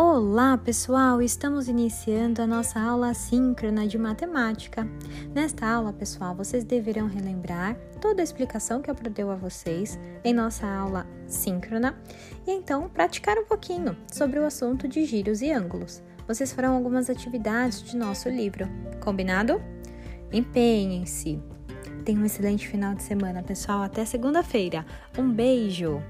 Olá, pessoal! Estamos iniciando a nossa aula síncrona de matemática. Nesta aula, pessoal, vocês deverão relembrar toda a explicação que eu deu a vocês em nossa aula síncrona e então praticar um pouquinho sobre o assunto de giros e ângulos. Vocês farão algumas atividades de nosso livro, combinado? Empenhem-se! Tenham um excelente final de semana, pessoal. Até segunda-feira. Um beijo!